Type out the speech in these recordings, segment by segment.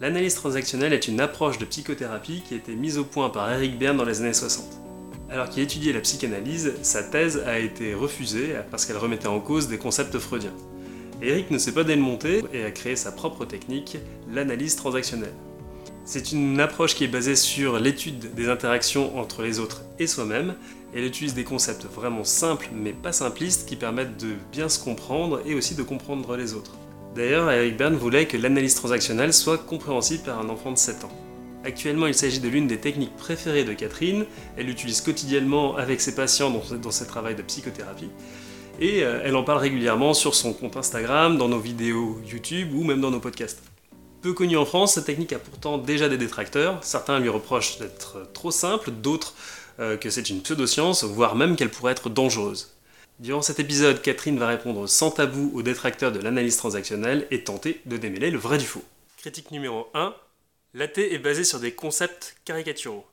L'analyse transactionnelle est une approche de psychothérapie qui a été mise au point par Eric Berne dans les années 60. Alors qu'il étudiait la psychanalyse, sa thèse a été refusée parce qu'elle remettait en cause des concepts freudiens. Eric ne s'est pas démonté et a créé sa propre technique, l'analyse transactionnelle. C'est une approche qui est basée sur l'étude des interactions entre les autres et soi-même. Elle utilise des concepts vraiment simples mais pas simplistes qui permettent de bien se comprendre et aussi de comprendre les autres. D'ailleurs, Eric Berne voulait que l'analyse transactionnelle soit compréhensible par un enfant de 7 ans. Actuellement, il s'agit de l'une des techniques préférées de Catherine. Elle l'utilise quotidiennement avec ses patients dans, ses travaux de psychothérapie. Et euh, elle en parle régulièrement sur son compte Instagram, dans nos vidéos YouTube ou même dans nos podcasts. Peu connue en France, cette technique a pourtant déjà des détracteurs. Certains lui reprochent d'être trop simple, d'autres euh, que c'est une pseudoscience, voire même qu'elle pourrait être dangereuse. Durant cet épisode, Catherine va répondre sans tabou aux détracteurs de l'analyse transactionnelle et tenter de démêler le vrai du faux. Critique numéro 1. L'AT est basé sur des concepts caricaturaux.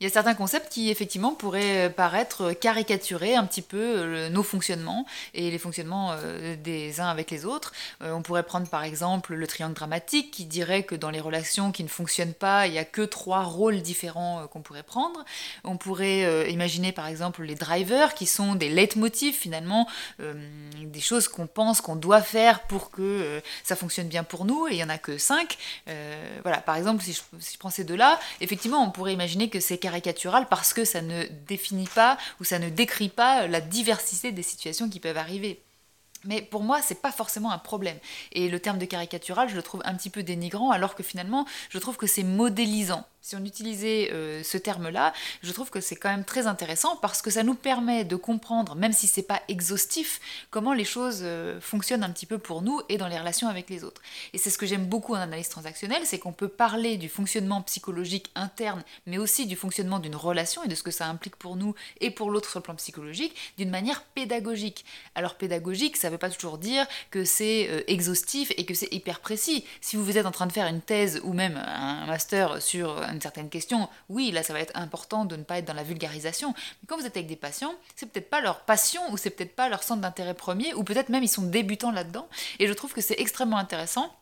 Il y a certains concepts qui effectivement pourraient euh, paraître caricaturer un petit peu euh, nos fonctionnements et les fonctionnements euh, des uns avec les autres. On pourrait prendre par exemple le triangle dramatique qui dirait que dans les relations qui ne fonctionnent pas, il n'y a que trois rôles différents qu'on pourrait prendre. On pourrait imaginer par exemple les drivers qui sont des leitmotifs finalement, des choses qu'on pense qu'on doit faire pour que ça fonctionne bien pour nous et il n'y en a que cinq. voilà, par exemple si je, si je prends ces deux-là, effectivement on pourrait imaginer que c'est caricatural parce que ça ne définit pas ou ça ne décrit pas la diversité des situations qui peuvent arriver. Mais pour moi, c'est pas forcément un problème. Et le terme de caricatural, je le trouve un petit peu dénigrant, alors que finalement, je trouve que c'est modélisant si on utilisait euh, ce terme-là, je trouve que c'est quand même très intéressant parce que ça nous permet de comprendre, même si c'est pas exhaustif, comment les choses euh, fonctionnent un petit peu pour nous et dans les relations avec les autres. Et c'est ce que j'aime beaucoup en analyse transactionnelle, c'est qu'on peut parler du fonctionnement psychologique interne, mais aussi du fonctionnement d'une relation et de ce que ça implique pour nous et pour l'autre sur le plan psychologique, d'une manière pédagogique. Alors pédagogique, ça veut pas toujours dire que c'est euh, exhaustif et que c'est hyper précis. Si vous êtes en train de faire une thèse ou même un master sur une certaine question, oui, là ça va être important de ne pas être dans la vulgarisation. Mais quand vous êtes avec des patients, c'est peut-être pas leur passion ou c'est peut-être pas leur centre d'intérêt premier ou peut-être même ils sont débutants là-dedans. Et je trouve que c'est extrêmement intéressant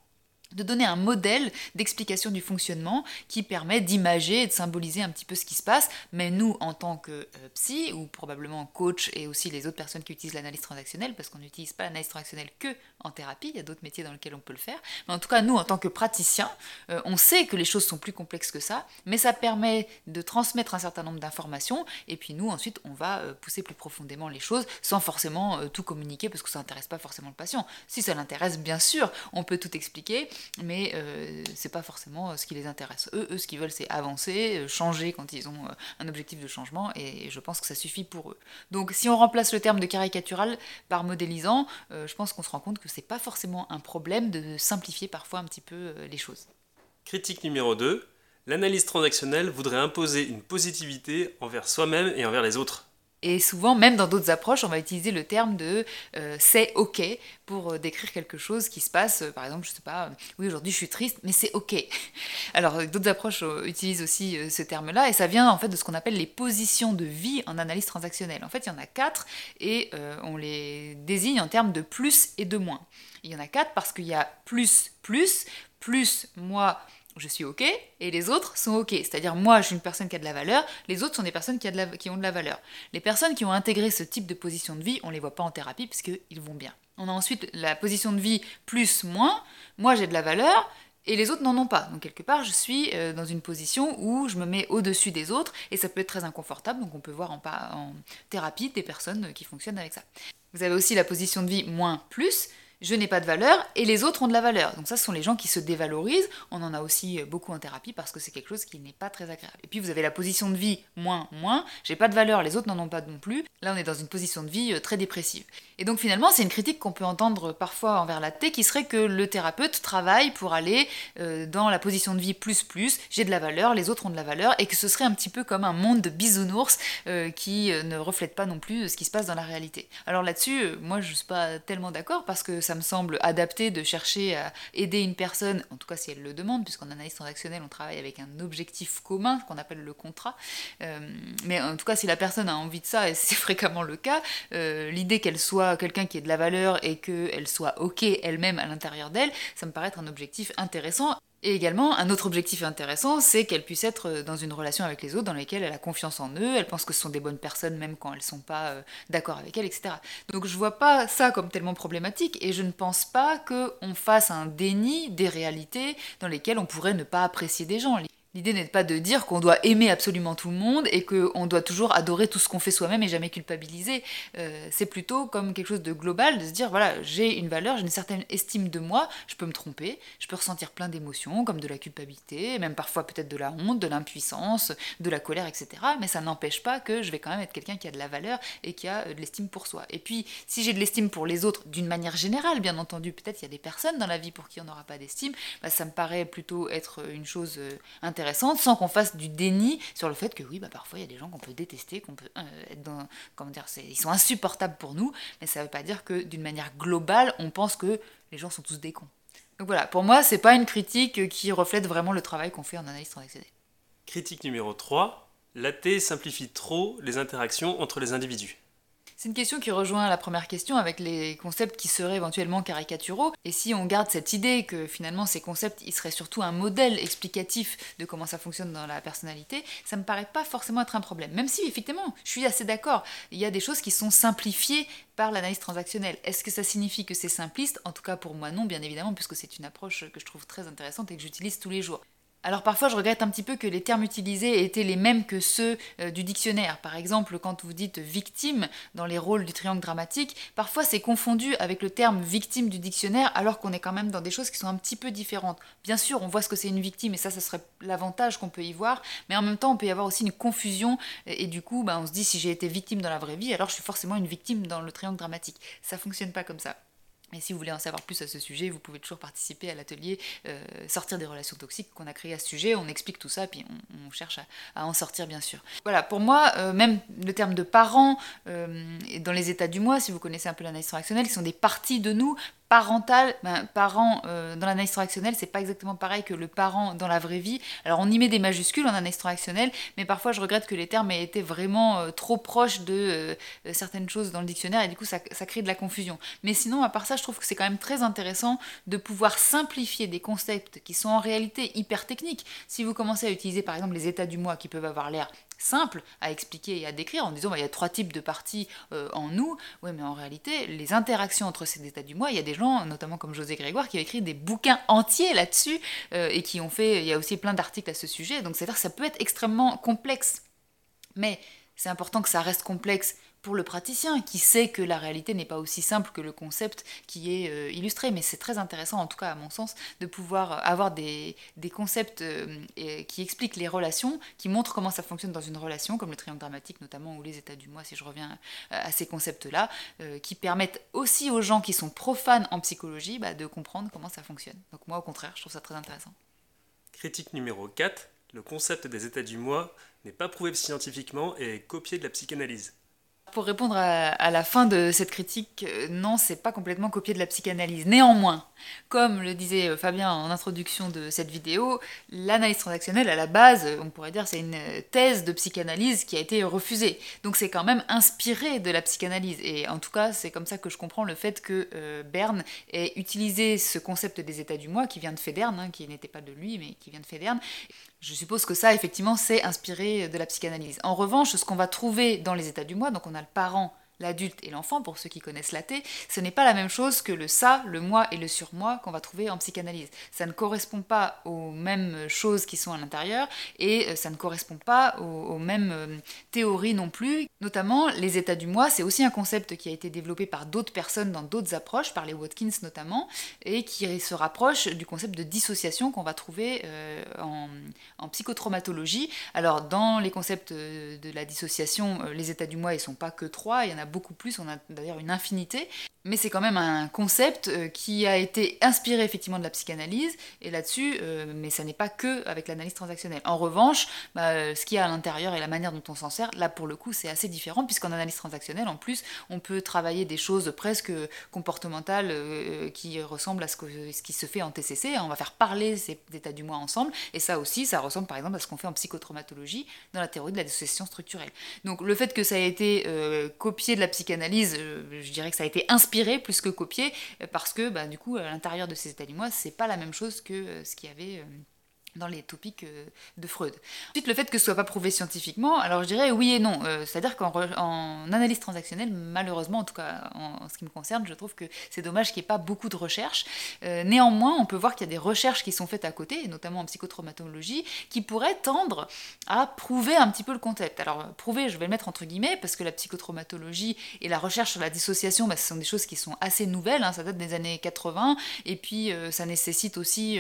de donner un modèle d'explication du fonctionnement qui permet d'imager et de symboliser un petit peu ce qui se passe. Mais nous, en tant que euh, psy, ou probablement coach, et aussi les autres personnes qui utilisent l'analyse transactionnelle, parce qu'on n'utilise pas l'analyse transactionnelle que en thérapie, il y a d'autres métiers dans lesquels on peut le faire. Mais en tout cas, nous, en tant que praticiens, euh, on sait que les choses sont plus complexes que ça, mais ça permet de transmettre un certain nombre d'informations, et puis nous, ensuite, on va euh, pousser plus profondément les choses sans forcément tout communiquer, parce que ça n'intéresse pas forcément le patient. Si ça l'intéresse, bien sûr, on peut tout expliquer, mais euh, c'est pas forcément euh, ce qui les intéresse. Eux, eux ce qu'ils veulent, c'est avancer, euh, changer quand ils ont un objectif de changement, et je pense que ça suffit pour eux. Donc, si on remplace le terme de caricatural par modélisant, je pense qu'on se rend compte que c'est pas forcément un problème de simplifier parfois un petit peu les choses. Critique numéro 2. L'analyse transactionnelle voudrait imposer une positivité envers soi-même et envers les autres. Et souvent, même dans d'autres approches, on va utiliser le terme de euh, c'est ok pour euh, décrire quelque chose qui se passe. par exemple, je sais pas, oui, aujourd'hui je suis triste, mais c'est ok. Alors, d'autres approches euh, utilisent aussi ce terme-là, et ça vient en fait de ce qu'on appelle les positions de vie en analyse transactionnelle. En fait, il y en a quatre, et on les désigne en termes de plus et de moins. Il y en a quatre parce qu'il y a plus, plus, plus moi je suis OK et les autres sont OK. C'est-à-dire, moi, je suis une personne qui a de la valeur, les autres sont des personnes qui, ont de la valeur. Les personnes qui ont intégré ce type de position de vie, on ne les voit pas en thérapie puisqu'ils vont bien. On a ensuite la position de vie plus, moins. Moi, j'ai de la valeur et les autres n'en ont pas. Donc, quelque part, je suis euh, dans une position où je me mets au-dessus des autres et ça peut être très inconfortable. Donc, on peut voir en thérapie des personnes qui fonctionnent avec ça. Vous avez aussi la position de vie moins, plus je n'ai pas de valeur et les autres ont de la valeur. Donc ça, ce sont les gens qui se dévalorisent. On en a aussi euh, beaucoup en thérapie parce que c'est quelque chose qui n'est pas très agréable. Et puis vous avez la position de vie moins, moins. J'ai pas de valeur, les autres n'en ont pas non plus. Là, on est dans une position de vie euh, très dépressive. Et donc finalement, c'est une critique qu'on peut entendre parfois envers la T qui serait que le thérapeute travaille pour aller euh, dans la position de vie plus plus, j'ai de la valeur, les autres ont de la valeur, et que ce serait un petit peu comme un monde de bisounours qui ne reflète pas non plus ce qui se passe dans la réalité. Alors là-dessus, moi je suis pas tellement d'accord parce que ça ça me semble adapté de chercher à aider une personne, en tout cas si elle le demande, puisqu'en analyse transactionnelle, on travaille avec un objectif commun, qu'on appelle le contrat. Euh, mais en tout cas, si la personne a envie de ça, et c'est fréquemment le cas, euh, l'idée qu'elle soit quelqu'un qui ait de la valeur et qu'elle soit OK elle-même à l'intérieur d'elle, ça me paraît être un objectif intéressant Et également, un autre objectif intéressant, c'est qu'elle puisse être dans une relation avec les autres dans lesquelles elle a confiance en eux, elle pense que ce sont des bonnes personnes même quand elles ne sont pas euh, d'accord avec elle, etc. Donc je vois pas ça comme tellement problématique et je ne pense pas qu'on fasse un déni des réalités dans lesquelles on pourrait ne pas apprécier des gens. L'idée n'est pas de dire qu'on doit aimer absolument tout le monde et qu'on doit toujours adorer tout ce qu'on fait soi-même et jamais culpabiliser. Euh, c'est plutôt comme quelque chose de global, de se dire voilà, j'ai une valeur, j'ai une certaine estime de moi, je peux me tromper, je peux ressentir plein d'émotions, comme de la culpabilité, même parfois peut-être de la honte, de l'impuissance, de la colère, etc. Mais ça n'empêche pas que je vais quand même être quelqu'un qui a de la valeur et qui a euh, de l'estime pour soi. Et puis, si j'ai de l'estime pour les autres, d'une manière générale, bien entendu, peut-être il y a des personnes dans la vie pour qui on n'aura pas d'estime, bah, ça me paraît plutôt être une chose intéressante sans qu'on fasse du déni sur le fait que oui, bah, parfois il y a des gens qu'on peut détester, qu'on peut euh, être dans. Comment dire, ils sont insupportables pour nous, mais ça ne veut pas dire que d'une manière globale, on pense que les gens sont tous des cons. Donc voilà, pour moi, c'est pas une critique qui reflète vraiment le travail qu'on fait en analyse transactionnelle. Critique numéro 3. L'AT simplifie trop les interactions entre les individus. C'est une question qui rejoint la première question avec les concepts qui seraient éventuellement caricaturaux. Et si on garde cette idée que finalement ces concepts, ils seraient surtout un modèle explicatif de comment ça fonctionne dans la personnalité, ça me paraît pas forcément être un problème. Même si effectivement, je suis assez d'accord, il y a des choses qui sont simplifiées par l'analyse transactionnelle. Est-ce que ça signifie que c'est simpliste? En tout cas pour moi non, bien évidemment, puisque c'est une approche que je trouve très intéressante et que j'utilise tous les jours. Alors parfois je regrette un petit peu que les termes utilisés étaient les mêmes que ceux euh, du dictionnaire. Par exemple, quand vous dites victime dans les rôles du triangle dramatique, parfois c'est confondu avec le terme victime du dictionnaire alors qu'on est quand même dans des choses qui sont un petit peu différentes. Bien sûr, on voit ce que c'est une victime et ça, ça serait l'avantage qu'on peut y voir, mais en même temps, on peut y avoir aussi une confusion et, du coup, bah, on se dit si j'ai été victime dans la vraie vie, alors je suis forcément une victime dans le triangle dramatique. Ça fonctionne pas comme ça. Et si vous voulez en savoir plus à ce sujet, vous pouvez toujours participer à l'atelier euh, Sortir des relations toxiques qu'on a créé à ce sujet. On explique tout ça, puis on, cherche à, en sortir, bien sûr. Voilà, pour moi, euh, même le terme de parents, euh, dans les états du moi, si vous connaissez un peu l'analyse transactionnelle, ils sont des parties de nous parental, ben, parent euh, dans l'analyse transactionnelle, c'est pas exactement pareil que le parent dans la vraie vie. Alors on y met des majuscules en analyse transactionnelle, mais parfois je regrette que les termes aient été vraiment euh, trop proches de euh, certaines choses dans le dictionnaire et du coup ça, ça, crée de la confusion. Mais sinon, à part ça, je trouve que c'est quand même très intéressant de pouvoir simplifier des concepts qui sont en réalité hyper techniques. Si vous commencez à utiliser par exemple les états du moi qui peuvent avoir l'air simple à expliquer et à décrire en disant bah, il y a trois types de parties euh, en nous. Oui, mais en réalité, les interactions entre ces états du moi, il y a des gens, notamment comme José Grégoire, qui ont écrit des bouquins entiers là-dessus euh, et qui ont fait, il y a aussi plein d'articles à ce sujet. Donc c'est-à-dire que ça peut être extrêmement complexe. Mais c'est important que ça reste complexe pour le praticien qui sait que la réalité n'est pas aussi simple que le concept qui est euh, illustré. Mais c'est très intéressant, en tout cas à mon sens, de pouvoir avoir des, concepts euh, qui expliquent les relations, qui montrent comment ça fonctionne dans une relation, comme le triangle dramatique notamment, ou les états du moi, si je reviens à ces concepts-là, euh, qui permettent aussi aux gens qui sont profanes en psychologie bah, de comprendre comment ça fonctionne. Donc moi, au contraire, je trouve ça très intéressant. Critique numéro 4. Le concept des états du moi n'est pas prouvé scientifiquement et est copié de la psychanalyse. Pour répondre à, la fin de cette critique, euh, non, c'est pas complètement copié de la psychanalyse. Néanmoins, comme le disait euh, Fabien en introduction de cette vidéo, l'analyse transactionnelle, à la base, on pourrait dire, c'est une thèse de psychanalyse qui a été refusée. Donc c'est quand même inspiré de la psychanalyse. Et en tout cas, c'est comme ça que je comprends le fait que euh, Berne ait utilisé ce concept des états du moi, qui vient de Federn, hein, qui n'était pas de lui, mais qui vient de Federn, je suppose que ça, effectivement, c'est inspiré de la psychanalyse. En revanche, ce qu'on va trouver dans les états du moi, donc on a le parent l'adulte et l'enfant, pour ceux qui connaissent la T, ce n'est pas la même chose que le ça, le moi et le surmoi qu'on va trouver en psychanalyse. Ça ne correspond pas aux mêmes choses qui sont à l'intérieur et euh, ça ne correspond pas aux, mêmes euh, théories non plus. Notamment, les états du moi, c'est aussi un concept qui a été développé par d'autres personnes dans d'autres approches, par les Watkins notamment, et qui se rapproche du concept de dissociation qu'on va trouver euh, en, en, psychotraumatologie. Alors, dans les concepts de la dissociation, les états du moi, ils ne sont pas que trois, il y en a beaucoup plus, on a d'ailleurs une infinité, mais c'est quand même un concept euh, qui a été inspiré effectivement de la psychanalyse, et là-dessus, euh, mais ça n'est pas que avec l'analyse transactionnelle. En revanche, bah, euh, ce qu'il y a à l'intérieur et la manière dont on s'en sert, là pour le coup, c'est assez différent, puisqu'en analyse transactionnelle, en plus, on peut travailler des choses presque comportementales qui ressemblent à ce, que, ce qui se fait en TCC. On va faire parler ces états du moi ensemble, et ça aussi, ça ressemble par exemple à ce qu'on fait en psychotraumatologie dans la théorie de la dissociation structurelle. Donc le fait que ça ait été copié de la psychanalyse, je dirais que ça a été inspiré plus que copié, parce que bah, du coup, à l'intérieur de ces états du moi, c'est pas la même chose que ce qu'il y avait dans les topiques euh, de Freud. Ensuite, le fait que ce soit pas prouvé scientifiquement, alors je dirais oui et non. Euh, c'est-à-dire qu'en analyse transactionnelle, malheureusement, en tout cas en, ce qui me concerne, je trouve que c'est dommage qu'il n'y ait pas beaucoup de recherches. Euh, néanmoins, on peut voir qu'il y a des recherches qui sont faites à côté, notamment en psychotraumatologie, qui pourraient tendre à prouver un petit peu le concept. Alors, prouver, je vais le mettre entre guillemets, parce que la psychotraumatologie et la recherche sur la dissociation, bah, ce sont des choses qui sont assez nouvelles, hein, ça date des années 80, et puis ça nécessite aussi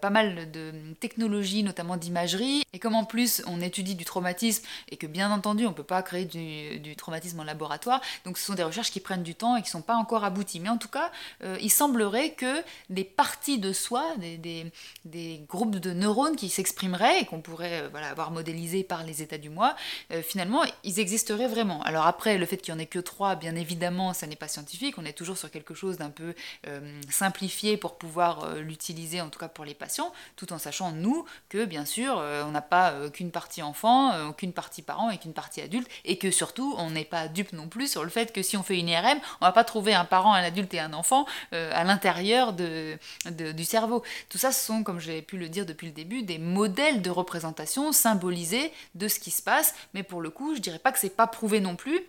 pas mal de technologie, notamment d'imagerie. Et comme en plus on étudie du traumatisme et que bien entendu on ne peut pas créer du, traumatisme en laboratoire, donc ce sont des recherches qui prennent du temps et qui ne sont pas encore abouties. Mais en tout cas, euh, il semblerait que des parties de soi, des, des, groupes de neurones qui s'exprimeraient et qu'on pourrait euh, voilà, avoir modélisé par les états du moi, euh, finalement ils existeraient vraiment. Alors après, le fait qu'il n'y en ait que trois, bien évidemment, ça n'est pas scientifique, on est toujours sur quelque chose d'un peu simplifié pour pouvoir l'utiliser, en tout cas pour les patients, tout en sachant nous que bien sûr euh, on n'a pas euh, qu'une partie enfant, euh, qu'une partie parent et qu'une partie adulte, et que surtout on n'est pas dupe non plus sur le fait que si on fait une IRM, on va pas trouver un parent, un adulte et un enfant à l'intérieur du cerveau. Tout ça, ce sont, comme j'ai pu le dire depuis le début, des modèles de représentation symbolisés de ce qui se passe, mais pour le coup, je dirais pas que c'est pas prouvé non plus,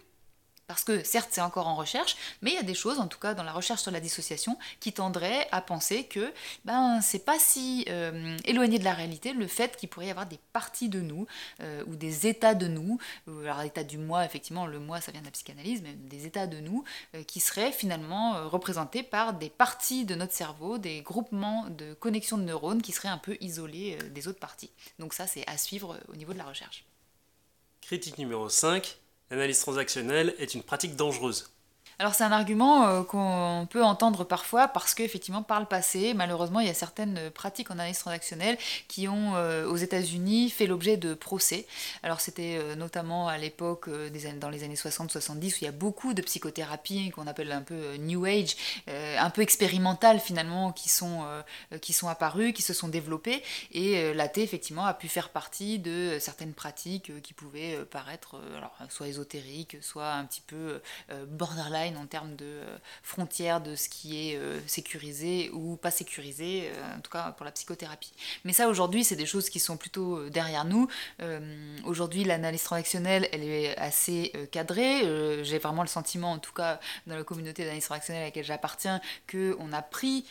parce que certes c'est encore en recherche, mais il y a des choses, en tout cas dans la recherche sur la dissociation, qui tendraient à penser que ben c'est pas si euh, éloigné de la réalité le fait qu'il pourrait y avoir des parties de nous euh, ou des états de nous, alors l'état du moi effectivement le moi ça vient de la psychanalyse, mais des états de nous euh, qui seraient finalement représentés par des parties de notre cerveau, des groupements de connexions de neurones qui seraient un peu isolés des autres parties. Donc ça c'est à suivre au niveau de la recherche. Critique numéro 5, L'analyse transactionnelle est une pratique dangereuse. Alors c'est un argument euh, qu'on peut entendre parfois parce qu'effectivement par le passé, malheureusement, il y a certaines pratiques en analyse transactionnelle qui ont euh, aux États-Unis fait l'objet de procès. Alors c'était euh, notamment à l'époque dans les années 60-70 où il y a beaucoup de psychothérapie qu'on appelle un peu New Age, un peu expérimentales finalement qui sont, qui sont apparues, qui se sont développées et l'AT effectivement a pu faire partie de certaines pratiques qui pouvaient paraître alors, soit ésotériques, soit un petit peu borderline en termes de euh, frontières de ce qui est euh, sécurisé ou pas sécurisé, euh, en tout cas pour la psychothérapie. Mais ça aujourd'hui, c'est des choses qui sont plutôt derrière nous. aujourd'hui, l'analyse transactionnelle, elle est assez cadrée. J'ai vraiment le sentiment, en tout cas dans la communauté d'analyse transactionnelle à laquelle j'appartiens, qu'on a pris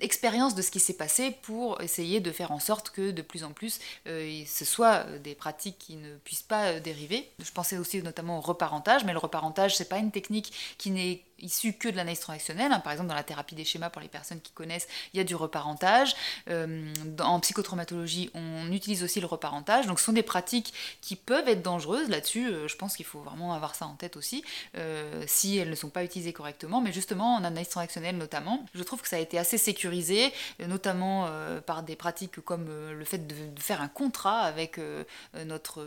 expérience de ce qui s'est passé pour essayer de faire en sorte que de plus en plus ce soit des pratiques qui ne puissent pas dériver. Je pensais aussi notamment au reparentage, mais le reparentage, c'est pas une technique qui n'est issu que de l'analyse transactionnelle. Hein. Par exemple, dans la thérapie des schémas, pour les personnes qui connaissent, il y a du reparentage. Euh, en psychotraumatologie, on utilise aussi le reparentage. Donc, ce sont des pratiques qui peuvent être dangereuses. Là-dessus, euh, je pense qu'il faut vraiment avoir ça en tête aussi, euh, si elles ne sont pas utilisées correctement. Mais justement, en analyse transactionnelle notamment, je trouve que ça a été assez sécurisé, notamment par des pratiques comme le fait de, faire un contrat avec notre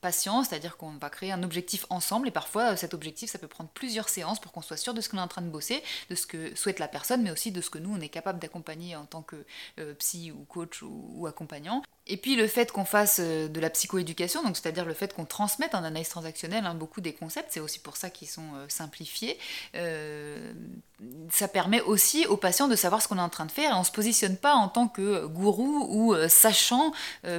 patient, c'est-à-dire qu'on va créer un objectif ensemble. Et parfois, cet objectif, ça peut prendre plusieurs séances pour qu'on soit de ce qu'on est en train de bosser, de ce que souhaite la personne, mais aussi de ce que nous, on est capable d'accompagner en tant que euh, psy ou coach ou, accompagnant. Et puis le fait qu'on fasse euh, de la psychoéducation, donc c'est-à-dire le fait qu'on transmette en analyse transactionnelle hein, beaucoup des concepts, c'est aussi pour ça qu'ils sont euh, simplifiés. ça permet aussi aux patients de savoir ce qu'on est en train de faire et on se positionne pas en tant que gourou ou sachant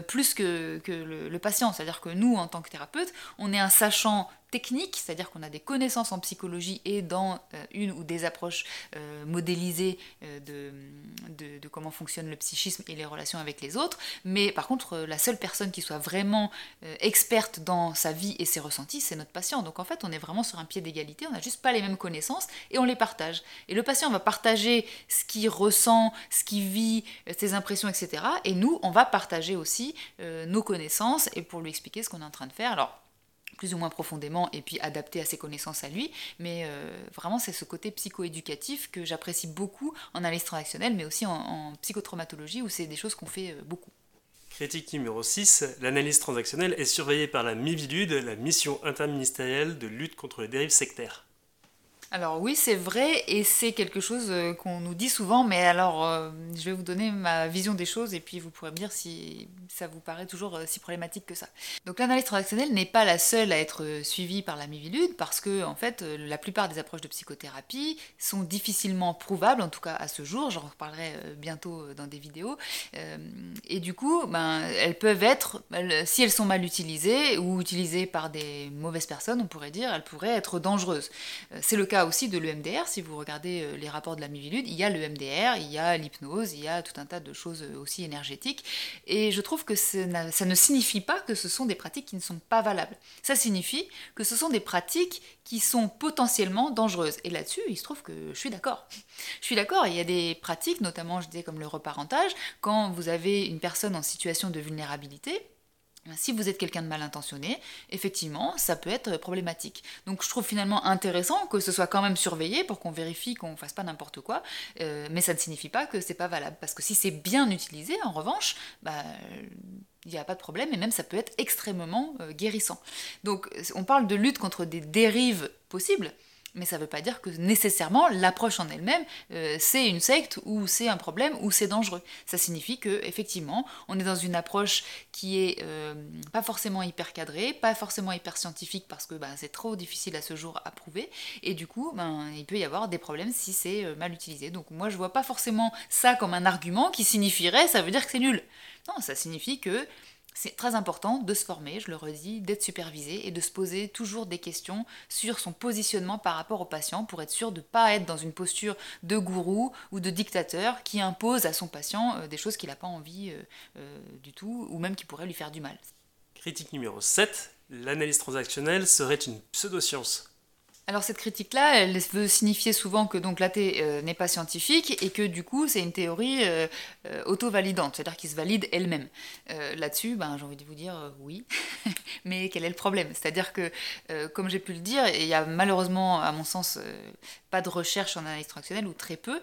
plus que, le patient. C'est-à-dire que nous, en tant que thérapeute, on est un sachant technique, c'est-à-dire qu'on a des connaissances en psychologie et dans euh, une ou des approches euh, modélisées euh, de, comment fonctionne le psychisme et les relations avec les autres, mais par contre la seule personne qui soit vraiment experte dans sa vie et ses ressentis, c'est notre patient. Donc en fait on est vraiment sur un pied d'égalité, on n'a juste pas les mêmes connaissances et on les partage. Et le patient va partager ce qu'il ressent, ce qu'il vit, ses impressions, etc. Et nous, on va partager aussi nos connaissances et pour lui expliquer ce qu'on est en train de faire. Alors plus ou moins profondément et puis adapté à ses connaissances à lui. Mais euh, vraiment, c'est ce côté psychoéducatif que j'apprécie beaucoup en analyse transactionnelle, mais aussi en, psychotraumatologie où c'est des choses qu'on fait euh, beaucoup. Critique numéro 6, l'analyse transactionnelle est surveillée par la MIVILUD, la mission interministérielle de lutte contre les dérives sectaires. Alors oui, c'est vrai et c'est quelque chose euh, qu'on nous dit souvent, mais alors euh, je vais vous donner ma vision des choses et puis vous pourrez me dire si ça vous paraît toujours euh, si problématique que ça. Donc l'analyse transactionnelle n'est pas la seule à être suivie par la Mivilude parce que en fait la plupart des approches de psychothérapie sont difficilement prouvables, en tout cas à ce jour, j'en reparlerai bientôt dans des vidéos, et du coup ben, elles peuvent être, si elles sont mal utilisées ou utilisées par des mauvaises personnes, on pourrait dire, elles pourraient être dangereuses. C'est le cas aussi de l'EMDR. Si vous regardez euh, les rapports de la Mivilude, il y a l'EMDR, il y a l'hypnose, il y a tout un tas de choses euh, aussi énergétiques. Et je trouve que ça ne signifie pas que ce sont des pratiques qui ne sont pas valables. Ça signifie que ce sont des pratiques qui sont potentiellement dangereuses. Et là-dessus, il se trouve que je suis d'accord. Je suis d'accord, il y a des pratiques, notamment je disais comme le reparentage, quand vous avez une personne en situation de vulnérabilité, si vous êtes quelqu'un de mal intentionné, effectivement, ça peut être problématique. Donc je trouve finalement intéressant que ce soit quand même surveillé pour qu'on vérifie qu'on ne fasse pas n'importe quoi, euh, mais ça ne signifie pas que c'est pas valable. Parce que si c'est bien utilisé, en revanche, bah, il n'y a pas de problème, et même ça peut être extrêmement euh, guérissant. Donc on parle de lutte contre des dérives possibles, mais ça ne veut pas dire que nécessairement l'approche en elle-même, euh, c'est une secte ou c'est un problème ou c'est dangereux. Ça signifie que effectivement, on est dans une approche qui est euh, pas forcément hyper cadrée, pas forcément hyper scientifique parce que bah, c'est trop difficile à ce jour à prouver, et du coup, ben, il peut y avoir des problèmes si c'est euh, mal utilisé. Donc moi, je vois pas forcément ça comme un argument qui signifierait ça veut dire que c'est nul. Non, ça signifie que c'est très important de se former, je le redis, d'être supervisé et de se poser toujours des questions sur son positionnement par rapport au patient pour être sûr de ne pas être dans une posture de gourou ou de dictateur qui impose à son patient euh, des choses qu'il n'a pas envie euh, euh, du tout ou même qui pourraient lui faire du mal. Critique numéro 7. L'analyse transactionnelle serait une pseudoscience. Alors cette critique-là, elle veut signifier souvent que donc l'AT euh, n'est pas scientifique et que du coup c'est une théorie euh, euh, auto-validante, c'est-à-dire qu'il se valide elle-même. Là-dessus, ben, j'ai envie de vous dire oui, mais quel est le problème? C'est-à-dire que, comme j'ai pu le dire, il y a malheureusement, à mon sens, pas de recherche en analyse transactionnelle ou très peu.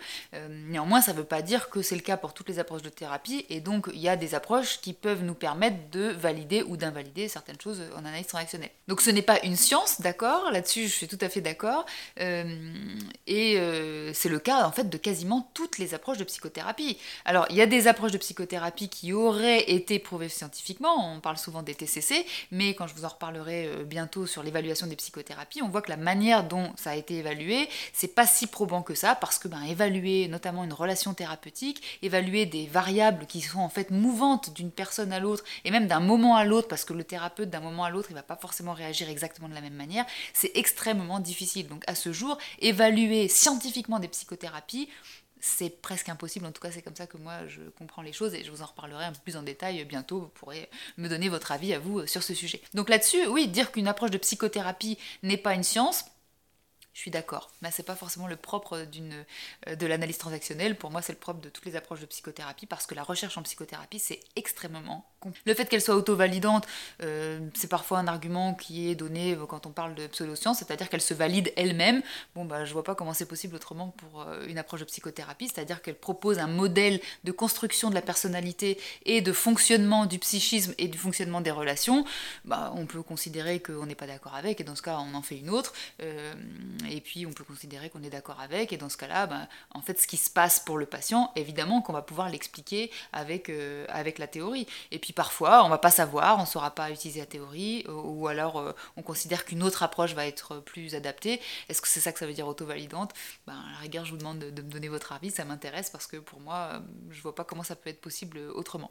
néanmoins, ça ne veut pas dire que c'est le cas pour toutes les approches de thérapie et donc il y a des approches qui peuvent nous permettre de valider ou d'invalider certaines choses en analyse transactionnelle. Donc ce n'est pas une science, d'accord? Là-dessus, je tout à fait d'accord. Euh, et euh, c'est le cas en fait de quasiment toutes les approches de psychothérapie. Alors il y a des approches de psychothérapie qui auraient été prouvées scientifiquement, on parle souvent des TCC, mais quand je vous en reparlerai euh, bientôt sur l'évaluation des psychothérapies, on voit que la manière dont ça a été évalué, c'est pas si probant que ça, parce que ben, évaluer notamment une relation thérapeutique, évaluer des variables qui sont en fait mouvantes d'une personne à l'autre, et même d'un moment à l'autre, parce que le thérapeute d'un moment à l'autre, il va pas forcément réagir exactement de la même manière, c'est extrêmement difficile. Donc à ce jour, évaluer scientifiquement des psychothérapies, c'est presque impossible, en tout cas c'est comme ça que moi je comprends les choses et je vous en reparlerai un peu plus en détail bientôt, vous pourrez me donner votre avis à vous sur ce sujet. Donc là-dessus, oui, dire qu'une approche de psychothérapie n'est pas une science, je suis d'accord, mais c'est pas forcément le propre d'une euh, de l'analyse transactionnelle. Pour moi, c'est le propre de toutes les approches de psychothérapie parce que la recherche en psychothérapie, c'est extrêmement compliqué. Le fait qu'elle soit auto-validante, euh, c'est parfois un argument qui est donné euh, quand on parle de pseudoscience, c'est-à-dire qu'elle se valide elle-même. Bon, bah, je vois pas comment c'est possible autrement pour une approche de psychothérapie, c'est-à-dire qu'elle propose un modèle de construction de la personnalité et de fonctionnement du psychisme et du fonctionnement des relations. Bah, on peut considérer qu'on n'est pas d'accord avec, et dans ce cas, on en fait une autre et puis on peut considérer qu'on est d'accord avec, et dans ce cas-là, ben, en fait, ce qui se passe pour le patient, évidemment qu'on va pouvoir l'expliquer avec, euh, la théorie. Et puis parfois, on va pas savoir, on ne saura pas utiliser la théorie, ou, alors euh, on considère qu'une autre approche va être plus adaptée. Est-ce que c'est ça que ça veut dire auto-validante? Ben, À la rigueur, je vous demande de, de me donner votre avis, ça m'intéresse parce que pour moi, euh, je vois pas comment ça peut être possible autrement.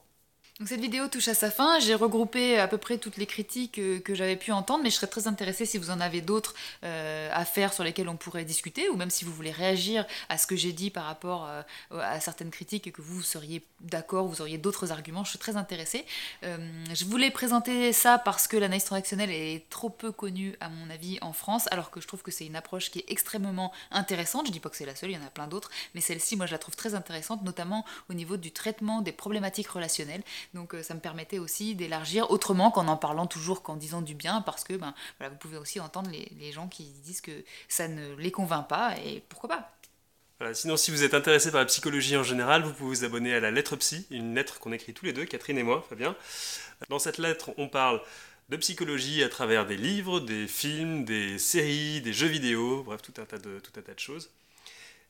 Donc cette vidéo touche à sa fin, j'ai regroupé à peu près toutes les critiques euh, que, j'avais pu entendre, mais je serais très intéressée si vous en avez d'autres euh, à faire sur lesquelles on pourrait discuter, ou même si vous voulez réagir à ce que j'ai dit par rapport euh, à certaines critiques et que vous seriez d'accord, vous auriez d'autres arguments, je suis très intéressée. je voulais présenter ça parce que l'analyse transactionnelle est trop peu connue à mon avis en France, alors que je trouve que c'est une approche qui est extrêmement intéressante, je dis pas que c'est la seule, il y en a plein d'autres, mais celle-ci moi je la trouve très intéressante, notamment au niveau du traitement des problématiques relationnelles. Donc euh, ça me permettait aussi d'élargir autrement qu'en en parlant toujours qu'en disant du bien, parce que ben, voilà, vous pouvez aussi entendre les, gens qui disent que ça ne les convainc pas, et pourquoi pas sinon, si vous êtes intéressé par la psychologie en général, vous pouvez vous abonner à la lettre psy, une lettre qu'on écrit tous les deux, Catherine et moi, Fabien. Dans cette lettre, on parle de psychologie à travers des livres, des films, des séries, des jeux vidéo, bref, tout un tas de, tout un tas de choses.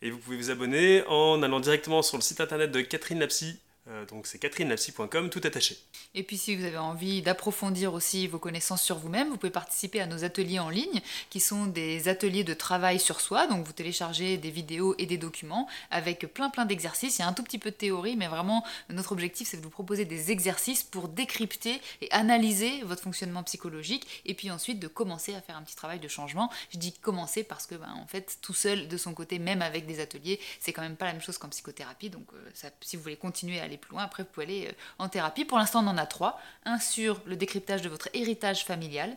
Et vous pouvez vous abonner en allant directement sur le site internet de Catherine Lapsy, euh, donc c'est catherinelapsy.com, tout attaché. Et puis si vous avez envie d'approfondir aussi vos connaissances sur vous-même, vous pouvez participer à nos ateliers en ligne, qui sont des ateliers de travail sur soi. Donc vous téléchargez des vidéos et des documents avec plein plein d'exercices. Il y a un tout petit peu de théorie, mais vraiment notre objectif c'est de vous proposer des exercices pour décrypter et analyser votre fonctionnement psychologique, et puis ensuite de commencer à faire un petit travail de changement. Je dis commencer parce que ben, en fait tout seul de son côté, même avec des ateliers, c'est quand même pas la même chose qu'en psychothérapie. Donc euh, si vous voulez continuer à aller plus loin. Après, vous pouvez aller euh, en thérapie. Pour l'instant, on en a trois. Un sur le décryptage de votre héritage familial,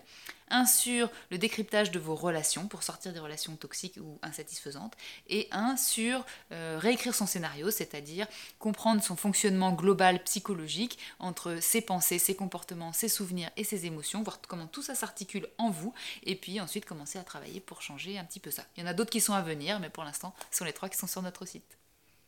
un sur le décryptage de vos relations pour sortir des relations toxiques ou insatisfaisantes, et un sur euh, réécrire son scénario, c'est-à-dire comprendre son fonctionnement global psychologique entre ses pensées, ses comportements, ses souvenirs et ses émotions, voir comment tout ça s'articule en vous, et puis ensuite commencer à travailler pour changer un petit peu ça. Il y en a d'autres qui sont à venir, mais pour l'instant, ce sont les trois qui sont sur notre site.